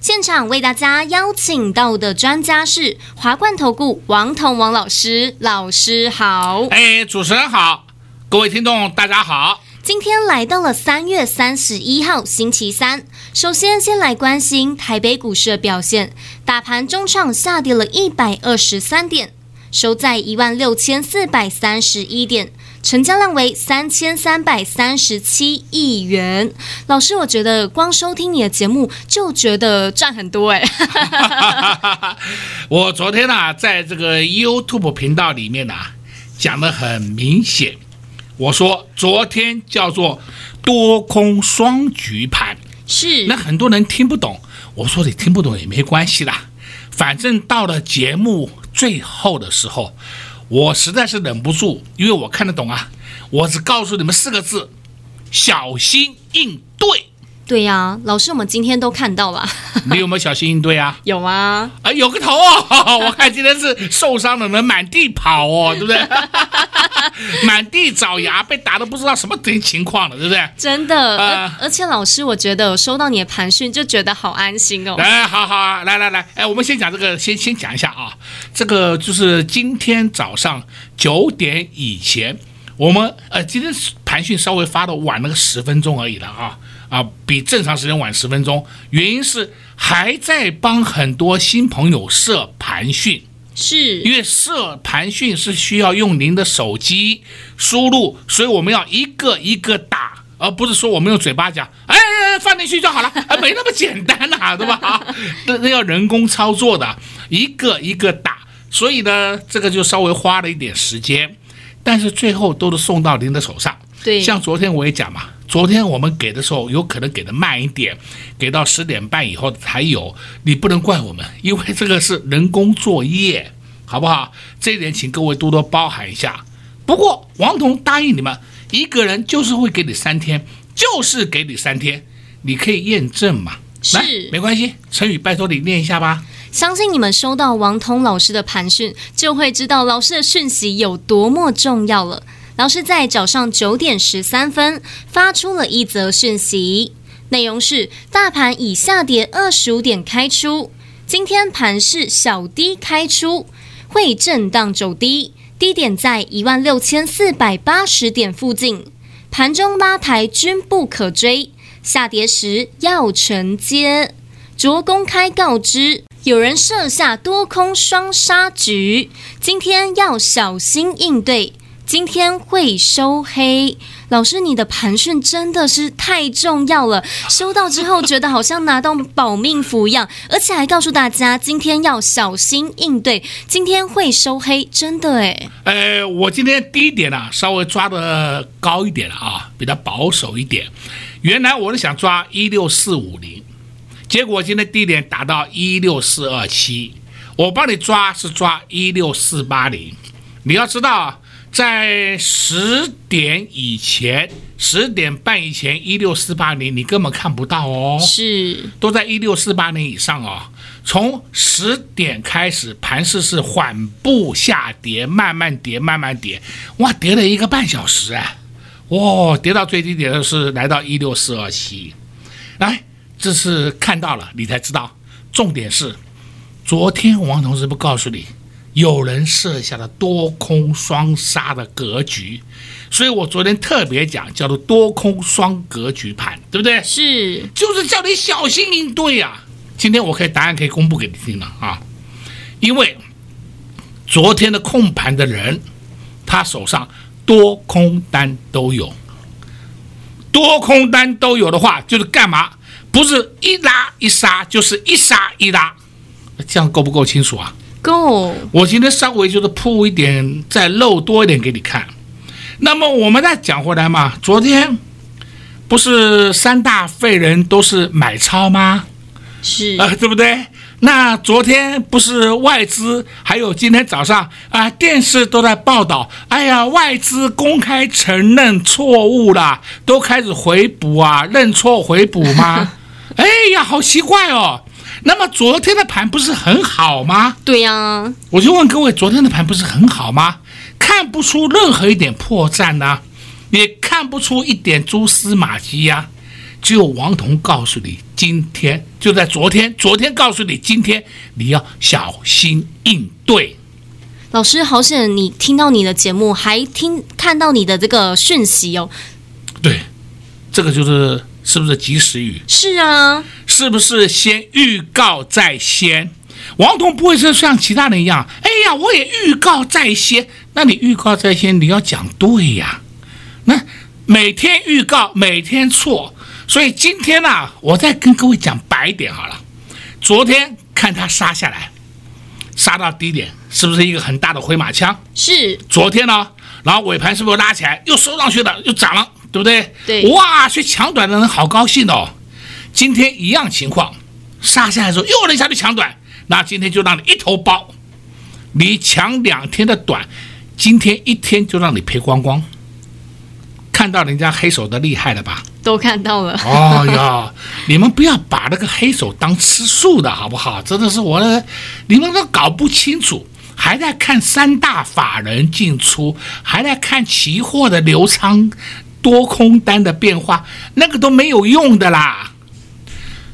现场为大家邀请到的专家是华冠投顾王彤王老师，老师好。哎，主持人好，各位听众大家好。今天来到了三月三十一号星期三，首先先来关心台北股市的表现，大盘中场下跌了一百二十三点，收在一万六千四百三十一点，成交量为三千三百三十七亿元。老师，我觉得光收听你的节目就觉得赚很多哎。我昨天啊，在这个 YouTube 频道里面啊，讲的很明显。我说昨天叫做多空双局盘，是那很多人听不懂。我说你听不懂也没关系啦，反正到了节目最后的时候，我实在是忍不住，因为我看得懂啊。我只告诉你们四个字：小心应对。对呀、啊，老师，我们今天都看到了。你有没有小心应对啊？有啊？啊，有个头哦！我看今天是受伤的人满地跑哦，对不对？满地找牙，被打的不知道什么情况了，对不对？真的，呃、而且老师，我觉得我收到你的盘讯就觉得好安心哦。来，好好啊，来来来，哎，我们先讲这个，先先讲一下啊，这个就是今天早上九点以前，我们呃，今天盘讯稍微发的晚了个十分钟而已了啊。啊，比正常时间晚十分钟，原因是还在帮很多新朋友设盘讯，是因为设盘讯是需要用您的手机输入，所以我们要一个一个打，而不是说我们用嘴巴讲，哎，放进去就好了，啊，没那么简单呐，啊，对吧？那 那要人工操作的，一个一个打，所以呢，这个就稍微花了一点时间，但是最后都是送到您的手上。对，像昨天我也讲嘛。昨天我们给的时候，有可能给的慢一点，给到十点半以后才有。你不能怪我们，因为这个是人工作业，好不好？这一点请各位多多包涵一下。不过王彤答应你们，一个人就是会给你三天，就是给你三天，你可以验证嘛。来，没关系。成语，拜托你念一下吧。相信你们收到王彤老师的盘讯，就会知道老师的讯息有多么重要了。老师在早上九点十三分发出了一则讯息，内容是：大盘以下跌二十五点开出，今天盘势小低开出，会震荡走低，低点在一万六千四百八十点附近，盘中拉抬均不可追，下跌时要承接。昨公开告知，有人设下多空双杀局，今天要小心应对。今天会收黑，老师，你的盘讯真的是太重要了。收到之后，觉得好像拿到保命符一样，而且还告诉大家今天要小心应对。今天会收黑，真的诶。呃，我今天低点啊，稍微抓得高一点了啊，比较保守一点。原来我是想抓一六四五零，结果今天低点达到一六四二七，我帮你抓是抓一六四八零。你要知道啊。在十点以前，十点半以前，一六四八零你根本看不到哦，是都在一六四八零以上哦。从十点开始，盘势是缓步下跌，慢慢跌，慢慢跌，哇，跌了一个半小时啊，哇，跌到最低点的是来到一六四二七，来，这是看到了，你才知道。重点是，昨天王同志不告诉你。有人设下了多空双杀的格局，所以我昨天特别讲叫做多空双格局盘，对不对？是，就是叫你小心应对呀、啊。今天我可以答案可以公布给你听了啊，因为昨天的控盘的人，他手上多空单都有，多空单都有的话，就是干嘛？不是一拉一杀，就是一杀一拉，这样够不够清楚啊？够，我今天稍微就是铺一点，再漏多一点给你看。那么我们再讲回来嘛，昨天不是三大废人都是买超吗？是啊、呃，对不对？那昨天不是外资，还有今天早上啊，电视都在报道，哎呀，外资公开承认错误了，都开始回补啊，认错回补吗？哎呀，好奇怪哦。那么昨天的盘不是很好吗？对呀、啊，我就问各位，昨天的盘不是很好吗？看不出任何一点破绽呐、啊，也看不出一点蛛丝马迹呀、啊。只有王彤告诉你，今天就在昨天，昨天告诉你，今天你要小心应对。老师，好险你听到你的节目，还听看到你的这个讯息哦。对，这个就是是不是及时雨？是啊，是不是先预告在先？王彤不会是像其他人一样，哎呀，我也预告在先。那你预告在先，你要讲对呀。那每天预告，每天错。所以今天呢、啊，我再跟各位讲白一点好了。昨天看它杀下来，杀到低点，是不是一个很大的回马枪？是。昨天呢，然后尾盘是不是拉起来，又收上去的，又涨了，对不对？对。哇，去抢短的人好高兴哦。今天一样情况，杀下来之后又有人下去抢短，那今天就让你一头包。你抢两天的短，今天一天就让你赔光光。看到人家黑手的厉害了吧？都看到了。哦呀，你们不要把那个黑手当吃素的好不好？真的是我，你们都搞不清楚，还在看三大法人进出，还在看期货的流仓、多空单的变化，那个都没有用的啦。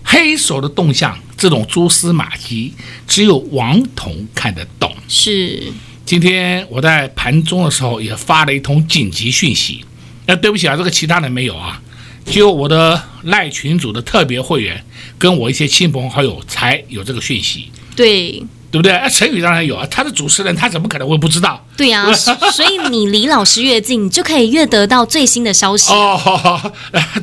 黑手的动向，这种蛛丝马迹，只有王彤看得懂。是。今天我在盘中的时候也发了一通紧急讯息。那，对不起啊，这个其他人没有啊，只有我的赖群组的特别会员跟我一些亲朋好友才有这个讯息。对，对不对？啊，陈宇当然有啊，他的主持人，他怎么可能会不知道？对呀、啊，所以你离老师越近，就可以越得到最新的消息。哦，好 好，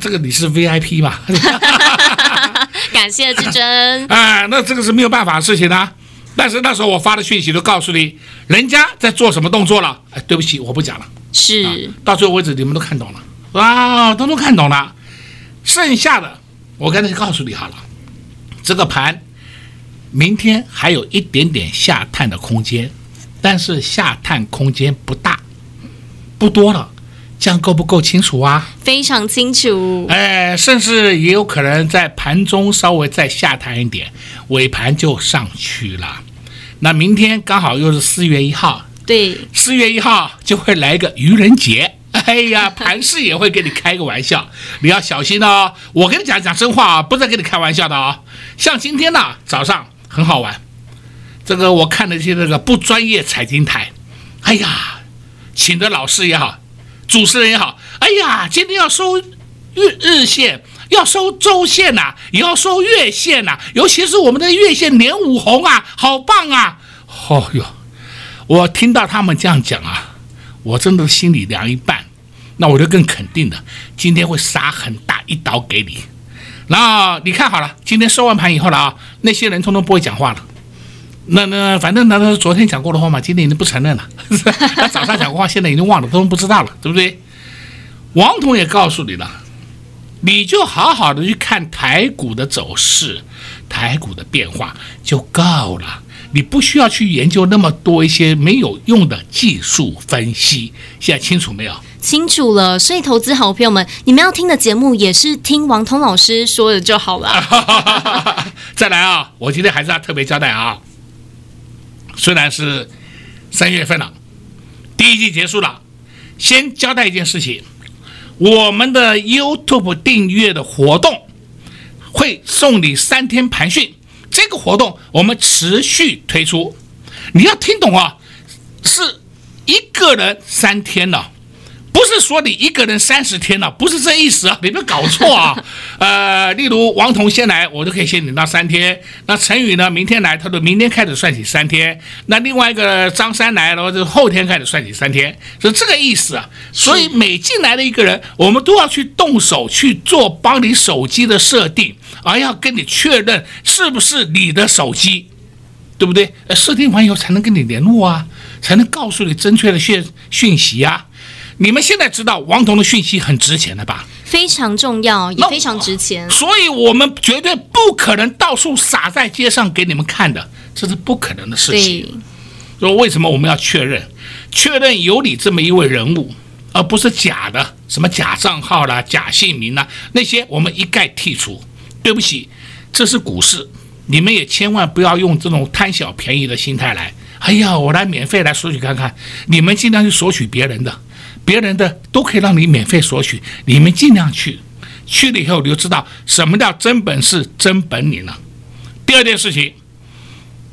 这个你是 VIP 嘛？感谢至真。哎，那这个是没有办法的事情啊。但是那时候我发的讯息都告诉你，人家在做什么动作了。哎，对不起，我不讲了。是、啊，到最后为止你们都看懂了，哇，都都看懂了。剩下的，我刚才告诉你好了，这个盘明天还有一点点下探的空间，但是下探空间不大，不多了。这样够不够清楚啊？非常清楚。哎，甚至也有可能在盘中稍微再下探一点，尾盘就上去了。那明天刚好又是四月一号。对，四月一号就会来一个愚人节，哎呀，盘市也会给你开个玩笑，你要小心哦。我跟你讲讲真话啊，不是跟你开玩笑的啊、哦。像今天呢，早上很好玩，这个我看了一些这个不专业财经台，哎呀，请的老师也好，主持人也好，哎呀，今天要收日日线，要收周线呐、也要收月线呐、尤其是我们的月线连五红啊，好棒啊，哦哟。我听到他们这样讲啊，我真的心里凉一半，那我就更肯定了，今天会杀很大一刀给你。然后你看好了，今天收完盘以后了啊，那些人通通不会讲话了。那那反正那那昨天讲过的话嘛，今天已经不承认了。他早上讲过话，现在已经忘了，都不知道了，对不对？王彤也告诉你了，你就好好的去看台股的走势，台股的变化就够了。你不需要去研究那么多一些没有用的技术分析，现在清楚没有？清楚了。所以，投资好朋友们，你们要听的节目也是听王通老师说的就好了。再来啊，我今天还是要特别交代啊。虽然是三月份了，第一季结束了，先交代一件事情：我们的 YouTube 订阅的活动会送你三天盘讯。这个活动我们持续推出，你要听懂啊，是一个人三天了，不是说你一个人三十天了，不是这意思啊，你别搞错啊。呃，例如王彤先来，我就可以先领到三天；那陈宇呢，明天来，他就明天开始算起三天；那另外一个张三来了，就后天开始算起三天，是这个意思啊。所以每进来的一个人，我们都要去动手去做帮你手机的设定。而要跟你确认是不是你的手机，对不对？呃，设定完以后才能跟你联络啊，才能告诉你正确的讯讯息啊。你们现在知道王彤的讯息很值钱了吧？非常重要，也非常值钱。所以我们绝对不可能到处撒在街上给你们看的，这是不可能的事情。说为什么我们要确认？确认有你这么一位人物，而不是假的，什么假账号啦、假姓名啦，那些我们一概剔除。对不起，这是股市，你们也千万不要用这种贪小便宜的心态来。哎呀，我来免费来索取看看，你们尽量去索取别人的，别人的都可以让你免费索取，你们尽量去，去了以后你就知道什么叫真本事、真本领了。第二件事情，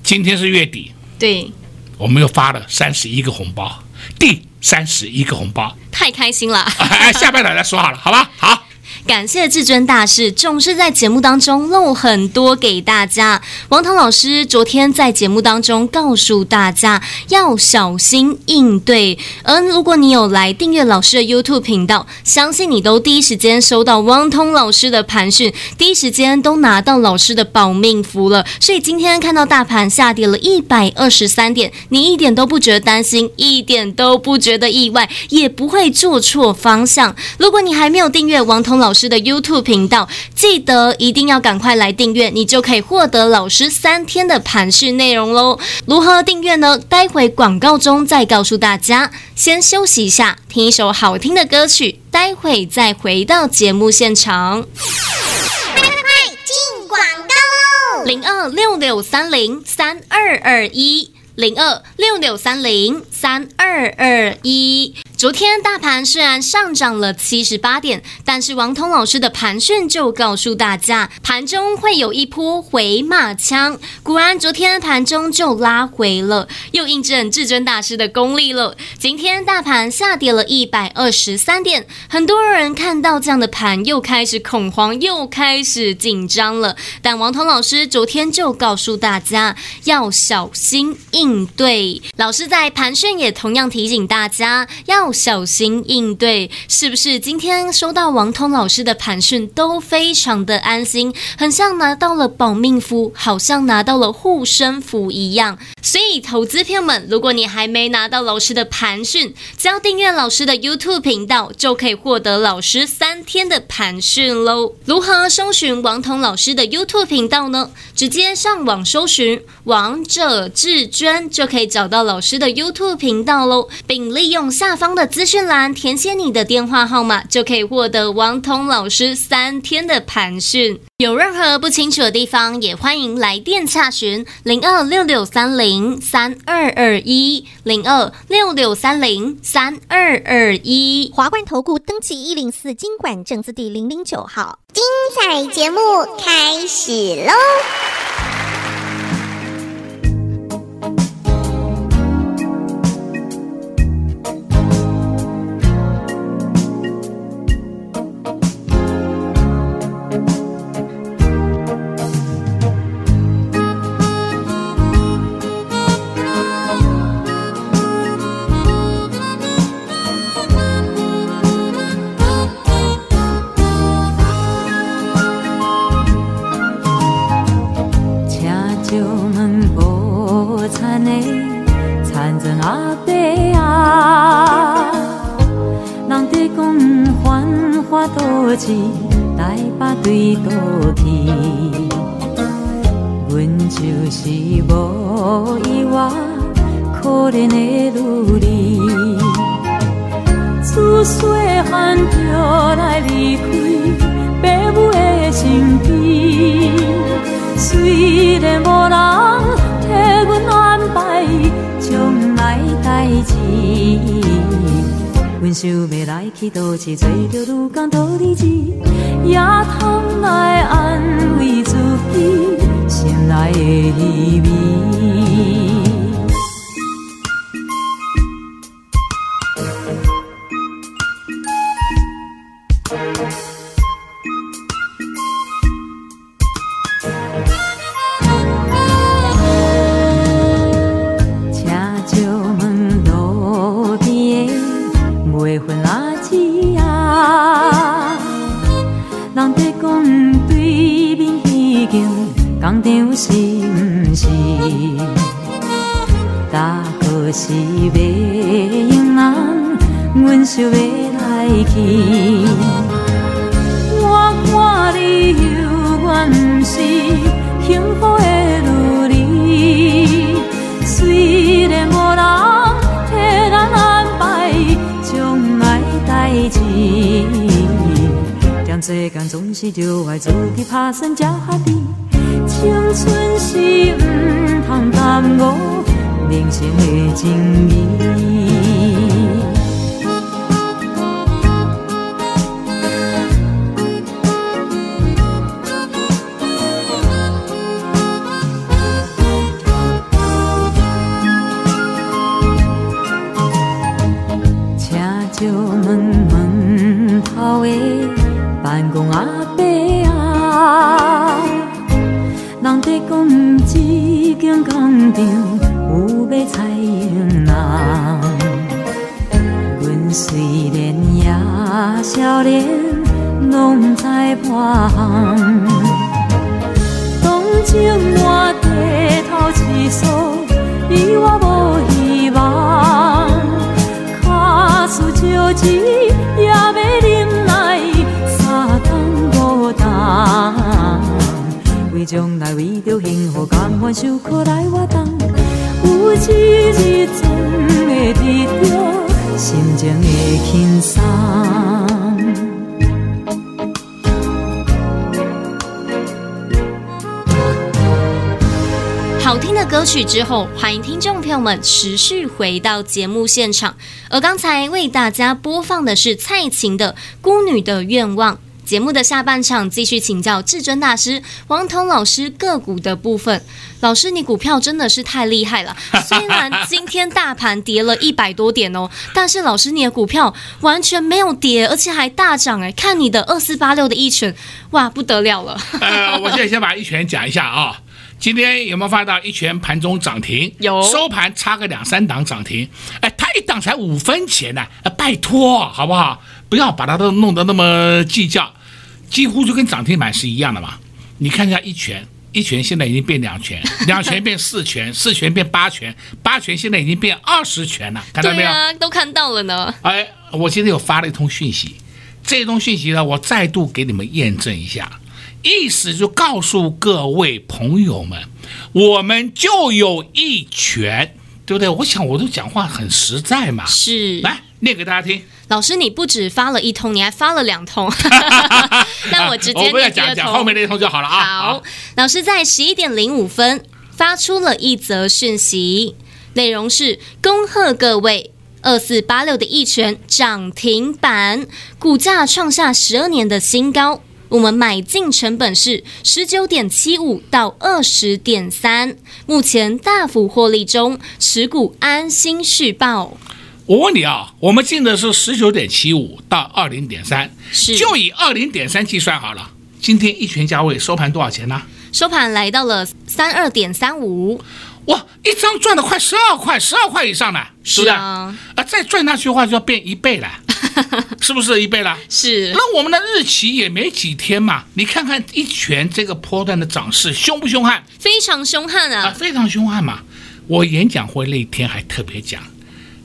今天是月底，对。我们又发了三十一个红包，第三十一个红包，太开心了！哎下半场再说好了，好吧？好。感谢至尊大师总是在节目当中漏很多给大家。王彤老师昨天在节目当中告诉大家要小心应对。而如果你有来订阅老师的 YouTube 频道，相信你都第一时间收到王彤老师的盘讯，第一时间都拿到老师的保命符了。所以今天看到大盘下跌了一百二十三点，你一点都不觉得担心，一点都不觉得意外，也不会做错方向。如果你还没有订阅王彤老师，师的 YouTube 频道，记得一定要赶快来订阅，你就可以获得老师三天的盘讯内容喽。如何订阅呢？待会广告中再告诉大家。先休息一下，听一首好听的歌曲，待会再回到节目现场。快快快，进广告喽！零二六六三零三二二一，零二六六三零三二二一。昨天大盘虽然上涨了七十八点，但是王通老师的盘讯就告诉大家，盘中会有一波回马枪。果然，昨天盘中就拉回了，又印证至尊大师的功力了。今天大盘下跌了一百二十三点，很多人看到这样的盘，又开始恐慌，又开始紧张了。但王通老师昨天就告诉大家要小心应对。老师在盘讯也同样提醒大家要。小心应对，是不是？今天收到王通老师的盘讯，都非常的安心，很像拿到了保命符，好像拿到了护身符一样。所以，投资朋友们，如果你还没拿到老师的盘讯，只要订阅老师的 YouTube 频道，就可以获得老师三天的盘讯喽。如何搜寻王通老师的 YouTube 频道呢？直接上网搜寻“王者至尊”，就可以找到老师的 YouTube 频道喽，并利用下方。的资讯栏填写你的电话号码，就可以获得王彤老师三天的盘讯。有任何不清楚的地方，也欢迎来电洽询零二六六三零三二二一零二六六三零三二二一。华冠投顾登记一零四金管证字第零零九号。精彩节目开始喽！阮想要来去都市，找着愈工多日子，也通来安慰自己心内的稀微。阮想要来去。我看你犹原是幸福的女子，虽然无人替咱安排将来代志。但做工总是着爱自己打算才合理，青春是毋通耽误人生的情意。人在讲这间工厂有要裁员人，阮虽然也少年，拢知破项。当情我低头思索，伊我无希望。卡输招钱将来为着幸福甘愿受苦来活动，有一日总会得到心情的轻松。好听的歌曲之后，欢迎听众朋友们持续回到节目现场。而刚才为大家播放的是蔡琴的《孤女的愿望》。节目的下半场继续请教至尊大师王彤老师个股的部分。老师，你股票真的是太厉害了！虽然今天大盘跌了一百多点哦，但是老师你的股票完全没有跌，而且还大涨哎！看你的二四八六的一拳，哇，不得了了！呃，我现在先把一拳讲一下啊、哦。今天有没有发到一拳盘中涨停？有，收盘差个两三档涨停。哎，它一档才五分钱呢、啊，拜托好不好？不要把它都弄得那么计较，几乎就跟涨停板是一样的嘛。你看一下一拳，一拳现在已经变两拳，两拳变四拳，四拳变八拳，八拳现在已经变二十拳了，看到没有？对啊，都看到了呢。哎，我今天有发了一通讯息，这通讯息呢，我再度给你们验证一下。意思就告诉各位朋友们，我们就有一拳，对不对？我想我都讲话很实在嘛。是，来念给大家听。老师，你不止发了一通，你还发了两通。那我直接念第二通。我不要讲讲后面那一通就好了啊。好，老师在十一点零五分发出了一则讯息，内容是：恭贺各位，二四八六的一拳涨停板，股价创下十二年的新高。我们买进成本是十九点七五到二十点三，目前大幅获利中，持股安心续抱。我问你啊，我们进的是十九点七五到二零点三，是就以二零点三计算好了。今天一拳价位收盘多少钱呢？收盘来到了三二点三五。哇，一张赚了快十二块，十二块以上了，是啊，啊，再赚下去的话就要变一倍了。是不是一倍了？是。那我们的日期也没几天嘛，你看看一拳这个波段的涨势凶不凶悍？非常凶悍啊！啊，非常凶悍嘛。我演讲会那天还特别讲，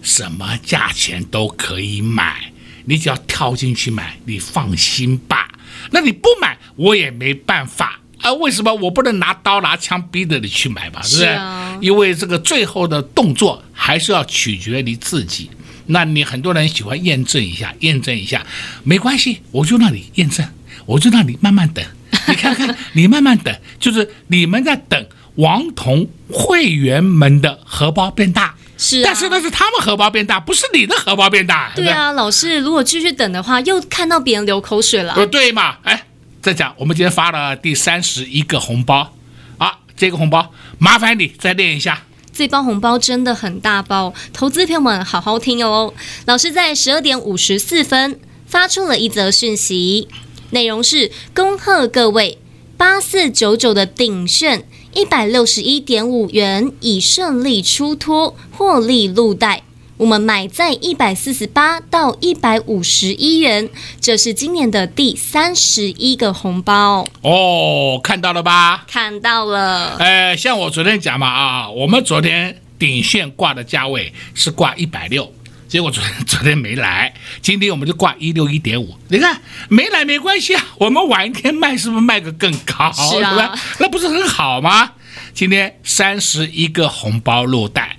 什么价钱都可以买，你只要跳进去买，你放心吧。那你不买，我也没办法啊。为什么我不能拿刀拿枪逼着你去买吧？是不是？啊、因为这个最后的动作还是要取决于你自己。那你很多人喜欢验证一下，验证一下，没关系，我就让你验证，我就让你慢慢等，你看看，你慢慢等，就是你们在等王彤会员们的荷包变大，是、啊，但是那是他们荷包变大，不是你的荷包变大。对啊，老师，如果继续等的话，又看到别人流口水了。不，对嘛，哎，再讲，我们今天发了第三十一个红包，啊，这个红包麻烦你再练一下。这包红包真的很大包，投资朋友们好好听哦。老师在十二点五十四分发出了一则讯息，内容是：恭贺各位八四九九的鼎盛一百六十一点五元已顺利出脱，获利入袋。我们买在一百四十八到一百五十一元，这是今年的第三十一个红包哦，看到了吧？看到了。哎，像我昨天讲嘛啊，我们昨天顶线挂的价位是挂一百六，结果昨天昨天没来，今天我们就挂一六一点五。你看没来没关系啊，我们晚一天卖是不是卖个更高？是啊，吧？那不是很好吗？今天三十一个红包落袋。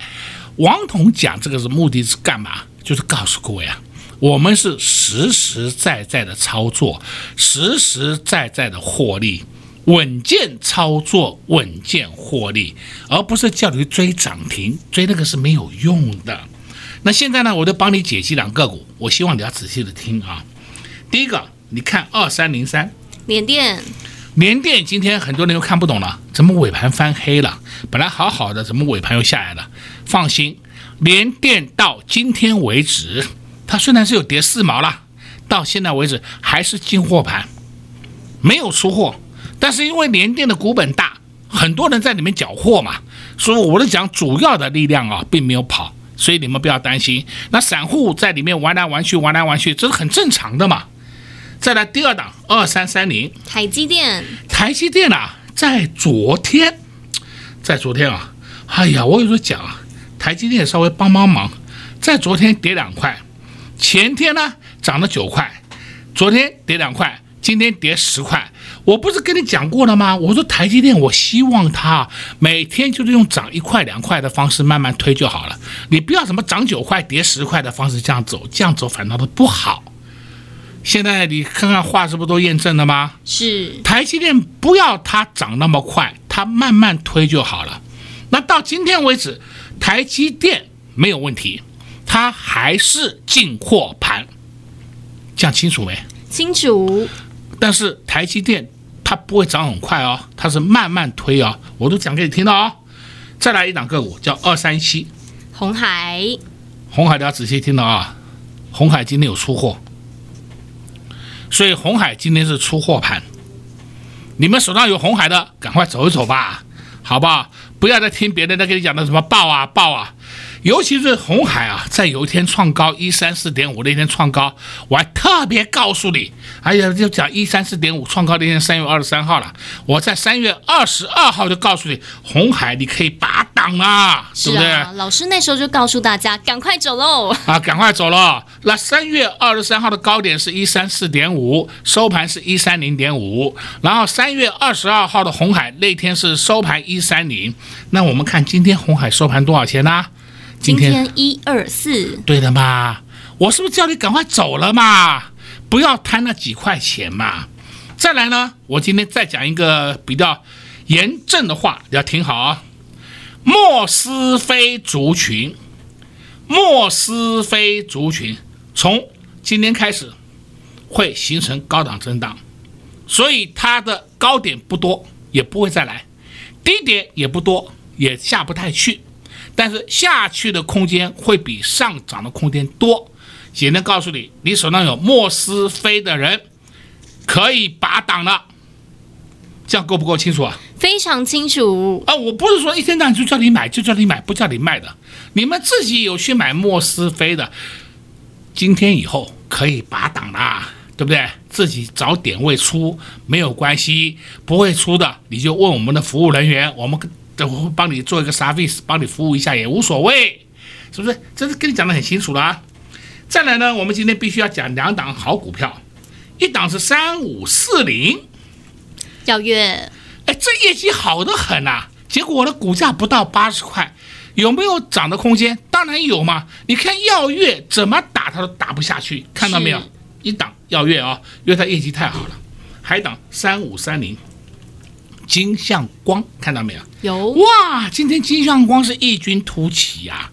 王彤讲这个是目的是干嘛？就是告诉各位啊，我们是实实在在的操作，实实在在的获利，稳健操作，稳健获利，而不是叫你追涨停，追那个是没有用的。那现在呢，我就帮你解析两个股，我希望你要仔细的听啊。第一个，你看二三零三联电，联电今天很多人又看不懂了，怎么尾盘翻黑了？本来好好的，怎么尾盘又下来了？放心，联电到今天为止，它虽然是有跌四毛了，到现在为止还是进货盘，没有出货。但是因为联电的股本大，很多人在里面缴货嘛，所以我就讲主要的力量啊，并没有跑。所以你们不要担心，那散户在里面玩来玩去，玩来玩去，这是很正常的嘛。再来第二档二三三零，台积电，台积电啊，在昨天，在昨天啊，哎呀，我有时候讲啊，台积电稍微帮帮忙，在昨天跌两块，前天呢涨了九块，昨天跌两块。今天跌十块，我不是跟你讲过了吗？我说台积电，我希望它每天就是用涨一块两块的方式慢慢推就好了。你不要什么涨九块跌十块的方式这样走，这样走反倒都不好。现在你看看话是不是都验证了吗？是台积电不要它涨那么快，它慢慢推就好了。那到今天为止，台积电没有问题，它还是进货盘，讲清楚没？清楚。但是台积电它不会涨很快哦，它是慢慢推哦，我都讲给你听了哦。再来一档个股叫二三七，红海，红海，大家仔细听了啊，红海今天有出货，所以红海今天是出货盘。你们手上有红海的，赶快走一走吧，好不好？不要再听别人在跟你讲的什么爆啊爆啊。尤其是红海啊，在有一天创高一三四点五那天创高，我还特别告诉你，哎呀，就讲一三四点五创高那天三月二十三号了，我在三月二十二号就告诉你，红海你可以拔档啦，是啊，对不对？老师那时候就告诉大家，赶快走喽！啊，赶快走喽。那三月二十三号的高点是一三四点五，收盘是一三零点五，然后三月二十二号的红海那天是收盘一三零，那我们看今天红海收盘多少钱呢？今天一二四，对的嘛，我是不是叫你赶快走了嘛？不要贪那几块钱嘛。再来呢，我今天再讲一个比较严正的话，要听好啊。莫斯菲族群，莫斯菲族群从今天开始会形成高档震荡，所以它的高点不多，也不会再来，低点也不多，也下不太去。但是下去的空间会比上涨的空间多。简单告诉你，你手上有莫斯菲的人可以拔档了，这样够不够清楚啊？非常清楚啊！我不是说一天到晚就叫你买，就叫你买，不叫你卖的。你们自己有去买莫斯菲的，今天以后可以拔档了，对不对？自己找点位出没有关系，不会出的你就问我们的服务人员，我们。等会帮你做一个 service，帮你服务一下也无所谓，是不是？这是跟你讲的很清楚了啊。再来呢，我们今天必须要讲两档好股票，一档是三五四零，耀月，哎，这业绩好得很呐，结果我的股价不到八十块，有没有涨的空间？当然有嘛。你看耀月怎么打它都打不下去，看到没有？一档耀月啊，因为它业绩太好了。还一档三五三零。金相光看到没有？有哇！今天金相光是异军突起呀、啊！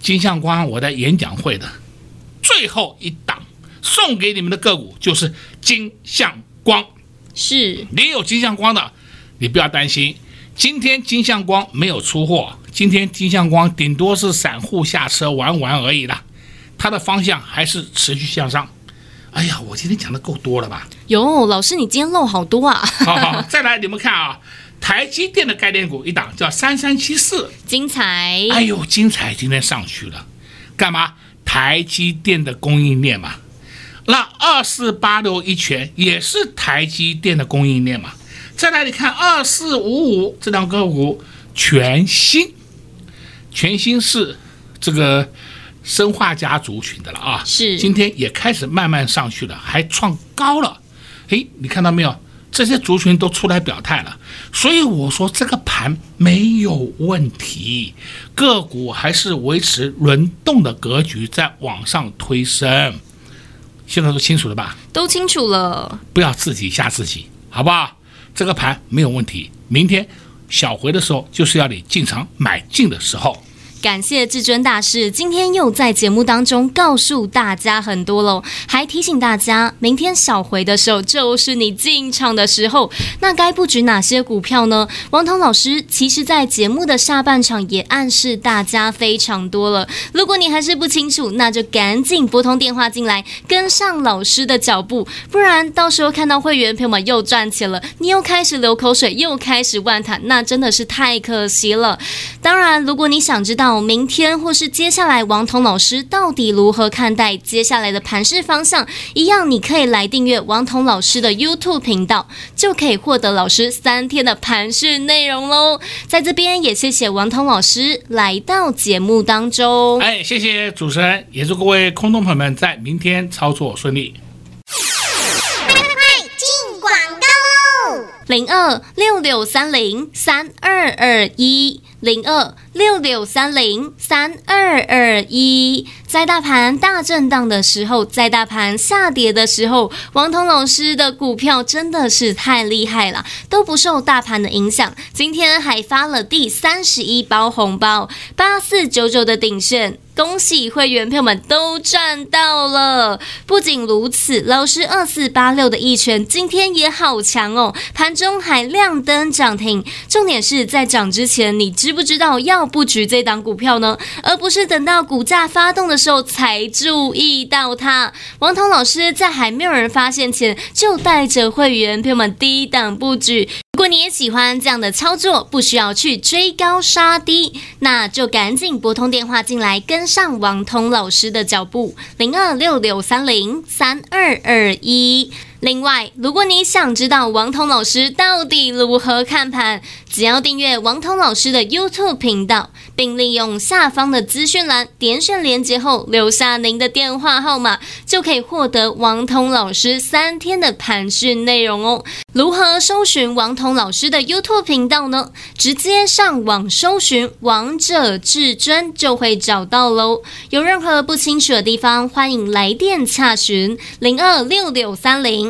金相光，我在演讲会的最后一档送给你们的个股就是金相光。是你有金相光的，你不要担心。今天金相光没有出货，今天金相光顶多是散户下车玩玩而已啦。它的方向还是持续向上。哎呀，我今天讲的够多了吧？有老师，你今天漏好多啊！好好，再来你们看啊，台积电的概念股一档叫三三七四，精彩。哎呦，精彩今天上去了，干嘛？台积电的供应链嘛。那二四八六一全也是台积电的供应链嘛。再来你看二四五五这两个股全新，全新是这个砷化家族群的了啊，是今天也开始慢慢上去了，还创高了。诶，你看到没有？这些族群都出来表态了，所以我说这个盘没有问题，个股还是维持轮动的格局在往上推升。现在都清楚了吧？都清楚了，不要自己吓自己，好不好？这个盘没有问题，明天小回的时候就是要你进场买进的时候。感谢至尊大师，今天又在节目当中告诉大家很多喽，还提醒大家，明天小回的时候就是你进场的时候。那该布局哪些股票呢？王彤老师其实在节目的下半场也暗示大家非常多了。如果你还是不清楚，那就赶紧拨通电话进来，跟上老师的脚步，不然到时候看到会员朋友们又赚钱了，你又开始流口水，又开始万谈，那真的是太可惜了。当然，如果你想知道，明天或是接下来，王彤老师到底如何看待接下来的盘势方向？一样，你可以来订阅王彤老师的 YouTube 频道，就可以获得老师三天的盘势内容喽。在这边也谢谢王彤老师来到节目当中。哎，谢谢主持人，也祝各位空洞朋友们在明天操作顺利。零二六六三零三二二一。零二六六三零三二二一，在大盘大震荡的时候，在大盘下跌的时候，王彤老师的股票真的是太厉害了，都不受大盘的影响。今天还发了第三十一包红包，八四九九的鼎盛。恭喜会员朋友们都赚到了！不仅如此，老师二四八六的一拳今天也好强哦，盘中还亮灯涨停。重点是在涨之前，你知不知道要布局这档股票呢？而不是等到股价发动的时候才注意到它。王彤老师在还没有人发现前，就带着会员朋友们低档布局。如果你也喜欢这样的操作，不需要去追高杀低，那就赶紧拨通电话进来，跟上王通老师的脚步，零二六六三零三二二一。另外，如果你想知道王彤老师到底如何看盘，只要订阅王彤老师的 YouTube 频道，并利用下方的资讯栏点选连接后留下您的电话号码，就可以获得王彤老师三天的盘讯内容哦。如何搜寻王彤老师的 YouTube 频道呢？直接上网搜寻“王者至尊”就会找到喽。有任何不清楚的地方，欢迎来电洽询零二六六三零。